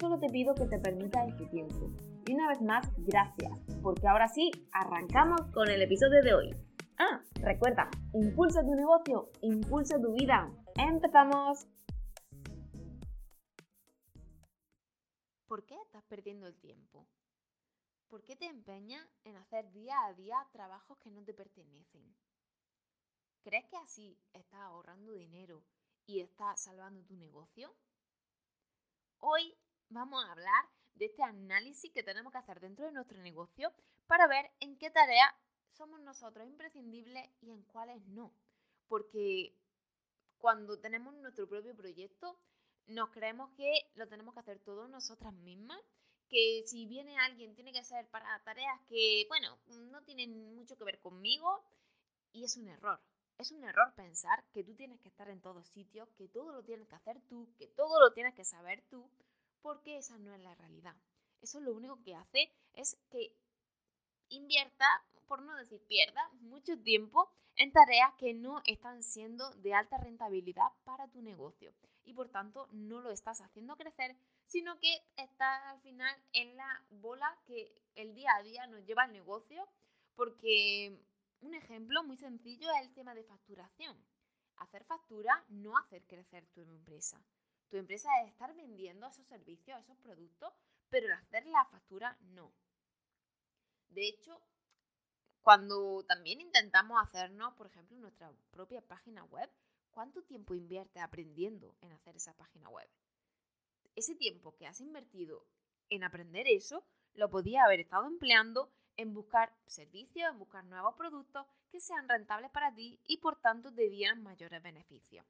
solo te pido que te permitas este tiempo. Y una vez más, gracias, porque ahora sí, arrancamos con el episodio de hoy. Ah, recuerda, impulsa tu negocio, impulsa tu vida. ¡Empezamos! ¿Por qué estás perdiendo el tiempo? ¿Por qué te empeñas en hacer día a día trabajos que no te pertenecen? ¿Crees que así estás ahorrando dinero y estás salvando tu negocio? Hoy vamos a hablar de este análisis que tenemos que hacer dentro de nuestro negocio para ver en qué tareas somos nosotros imprescindibles y en cuáles no. Porque cuando tenemos nuestro propio proyecto, nos creemos que lo tenemos que hacer todos nosotras mismas, que si viene alguien tiene que ser para tareas que, bueno, no tienen mucho que ver conmigo y es un error. Es un error pensar que tú tienes que estar en todos sitios, que todo lo tienes que hacer tú, que todo lo tienes que saber tú, porque esa no es la realidad. Eso lo único que hace es que invierta, por no decir pierda, mucho tiempo en tareas que no están siendo de alta rentabilidad para tu negocio y por tanto no lo estás haciendo crecer, sino que estás al final en la bola que el día a día nos lleva al negocio, porque un ejemplo muy sencillo es el tema de facturación. Hacer factura, no hacer crecer tu empresa. Tu empresa es estar vendiendo esos servicios, esos productos, pero el hacer la factura no. De hecho, cuando también intentamos hacernos, por ejemplo, nuestra propia página web, ¿cuánto tiempo inviertes aprendiendo en hacer esa página web? Ese tiempo que has invertido en aprender eso, lo podías haber estado empleando en buscar servicios, en buscar nuevos productos que sean rentables para ti y por tanto te dieran mayores beneficios.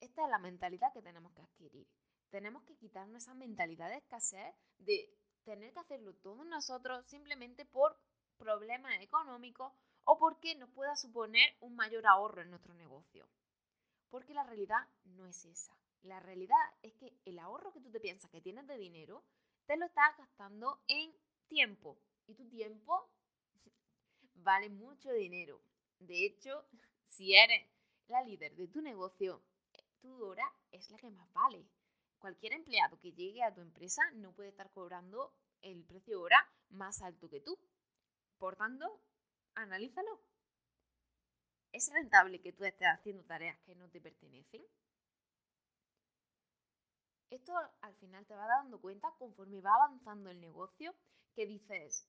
Esta es la mentalidad que tenemos que adquirir. Tenemos que quitarnos esa mentalidad de escasez, de tener que hacerlo todos nosotros simplemente por problemas económicos o porque nos pueda suponer un mayor ahorro en nuestro negocio. Porque la realidad no es esa. La realidad es que el ahorro que tú te piensas que tienes de dinero, te lo estás gastando en tiempo. Y tu tiempo vale mucho dinero. De hecho, si eres la líder de tu negocio, tu hora es la que más vale. Cualquier empleado que llegue a tu empresa no puede estar cobrando el precio hora más alto que tú. Por tanto, analízalo. ¿Es rentable que tú estés haciendo tareas que no te pertenecen? Esto al final te va dando cuenta conforme va avanzando el negocio que dices,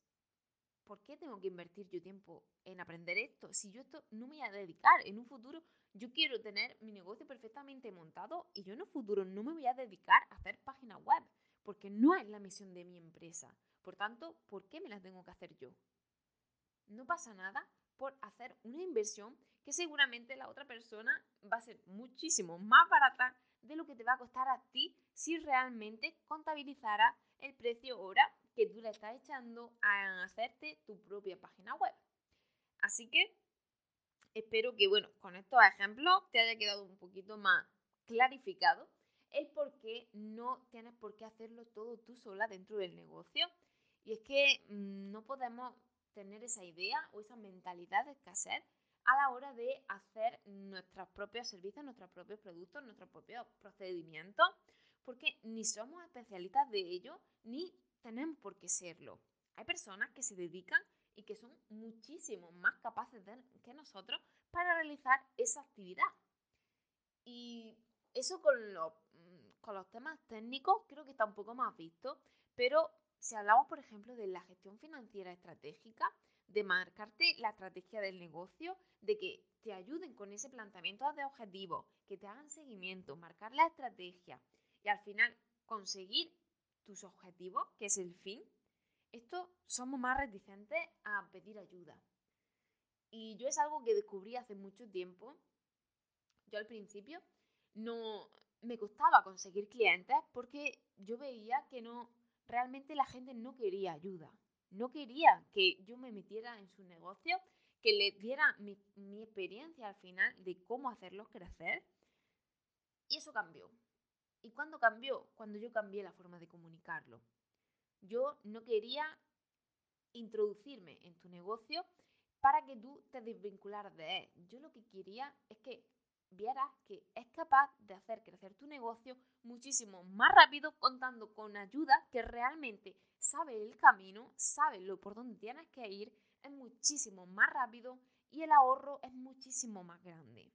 ¿por qué tengo que invertir yo tiempo en aprender esto? Si yo esto no me voy a dedicar en un futuro, yo quiero tener mi negocio perfectamente montado y yo en un futuro no me voy a dedicar a hacer página web, porque no es la misión de mi empresa. Por tanto, ¿por qué me las tengo que hacer yo? no pasa nada por hacer una inversión que seguramente la otra persona va a ser muchísimo más barata de lo que te va a costar a ti si realmente contabilizara el precio hora que tú le estás echando a hacerte tu propia página web. Así que espero que, bueno, con estos ejemplos te haya quedado un poquito más clarificado el por qué no tienes por qué hacerlo todo tú sola dentro del negocio. Y es que mm, no podemos tener esa idea o esa mentalidad de escasez a la hora de hacer nuestros propios servicios, nuestros propios productos, nuestros propios procedimientos, porque ni somos especialistas de ello, ni tenemos por qué serlo. Hay personas que se dedican y que son muchísimo más capaces que nosotros para realizar esa actividad. Y eso con los, con los temas técnicos creo que está un poco más visto, pero si hablamos, por ejemplo, de la gestión financiera estratégica, de marcarte la estrategia del negocio, de que te ayuden con ese planteamiento de objetivos, que te hagan seguimiento, marcar la estrategia y al final conseguir tus objetivos, que es el fin, esto somos más reticentes a pedir ayuda. Y yo es algo que descubrí hace mucho tiempo. Yo al principio no, me costaba conseguir clientes porque yo veía que no, realmente la gente no quería ayuda. No quería que yo me metiera en su negocio, que le diera mi, mi experiencia al final de cómo hacerlos crecer. Y eso cambió. ¿Y cuándo cambió? Cuando yo cambié la forma de comunicarlo. Yo no quería introducirme en tu negocio para que tú te desvincularas de él. Yo lo que quería es que vieras que es capaz de hacer crecer tu negocio muchísimo más rápido contando con ayuda que realmente sabe el camino, sabe lo por dónde tienes que ir, es muchísimo más rápido y el ahorro es muchísimo más grande.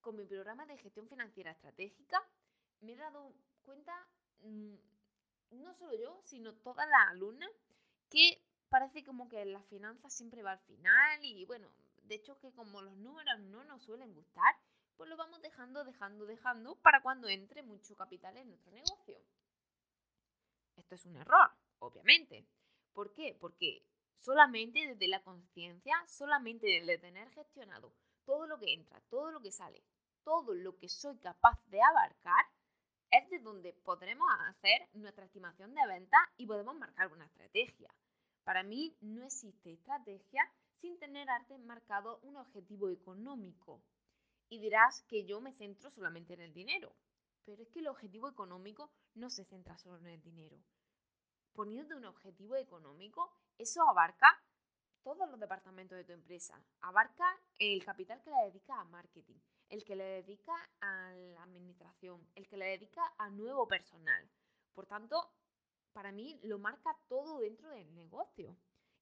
Con mi programa de gestión financiera estratégica me he dado cuenta, mm, no solo yo, sino todas las alumnas, que parece como que la finanza siempre va al final y bueno, de hecho que como los números no nos suelen gustar, pues lo vamos dejando, dejando, dejando para cuando entre mucho capital en nuestro negocio. Esto es un error, obviamente. ¿Por qué? Porque solamente desde la conciencia, solamente desde tener gestionado todo lo que entra, todo lo que sale, todo lo que soy capaz de abarcar, es de donde podremos hacer nuestra estimación de venta y podemos marcar una estrategia. Para mí no existe estrategia sin tener marcado un objetivo económico. Y dirás que yo me centro solamente en el dinero. Pero es que el objetivo económico no se centra solo en el dinero. Poniéndote un objetivo económico, eso abarca todos los departamentos de tu empresa. Abarca el capital que le dedica a marketing, el que le dedica a la administración, el que le dedica a nuevo personal. Por tanto, para mí lo marca todo dentro del negocio.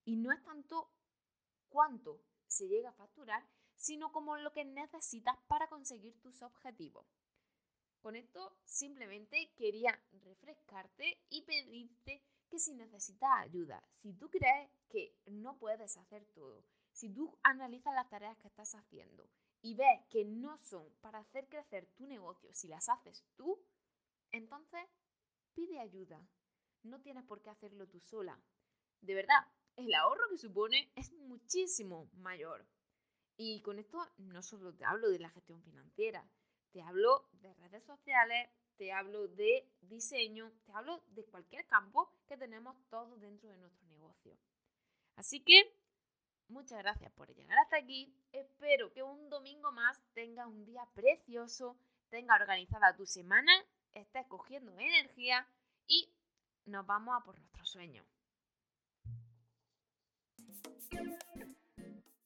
Y no es tanto cuánto se llega a facturar, sino como lo que necesitas para conseguir tus objetivos. Con esto simplemente quería refrescarte y pedirte que si necesitas ayuda, si tú crees que no puedes hacer todo, si tú analizas las tareas que estás haciendo y ves que no son para hacer crecer tu negocio si las haces tú, entonces pide ayuda. No tienes por qué hacerlo tú sola. De verdad, el ahorro que supone es muchísimo mayor. Y con esto no solo te hablo de la gestión financiera, te hablo de redes sociales, te hablo de diseño, te hablo de cualquier campo que tenemos todos dentro de nuestro negocio. Así que muchas gracias por llegar hasta aquí. Espero que un domingo más tengas un día precioso, tenga organizada tu semana, estés cogiendo energía y nos vamos a por nuestro sueño.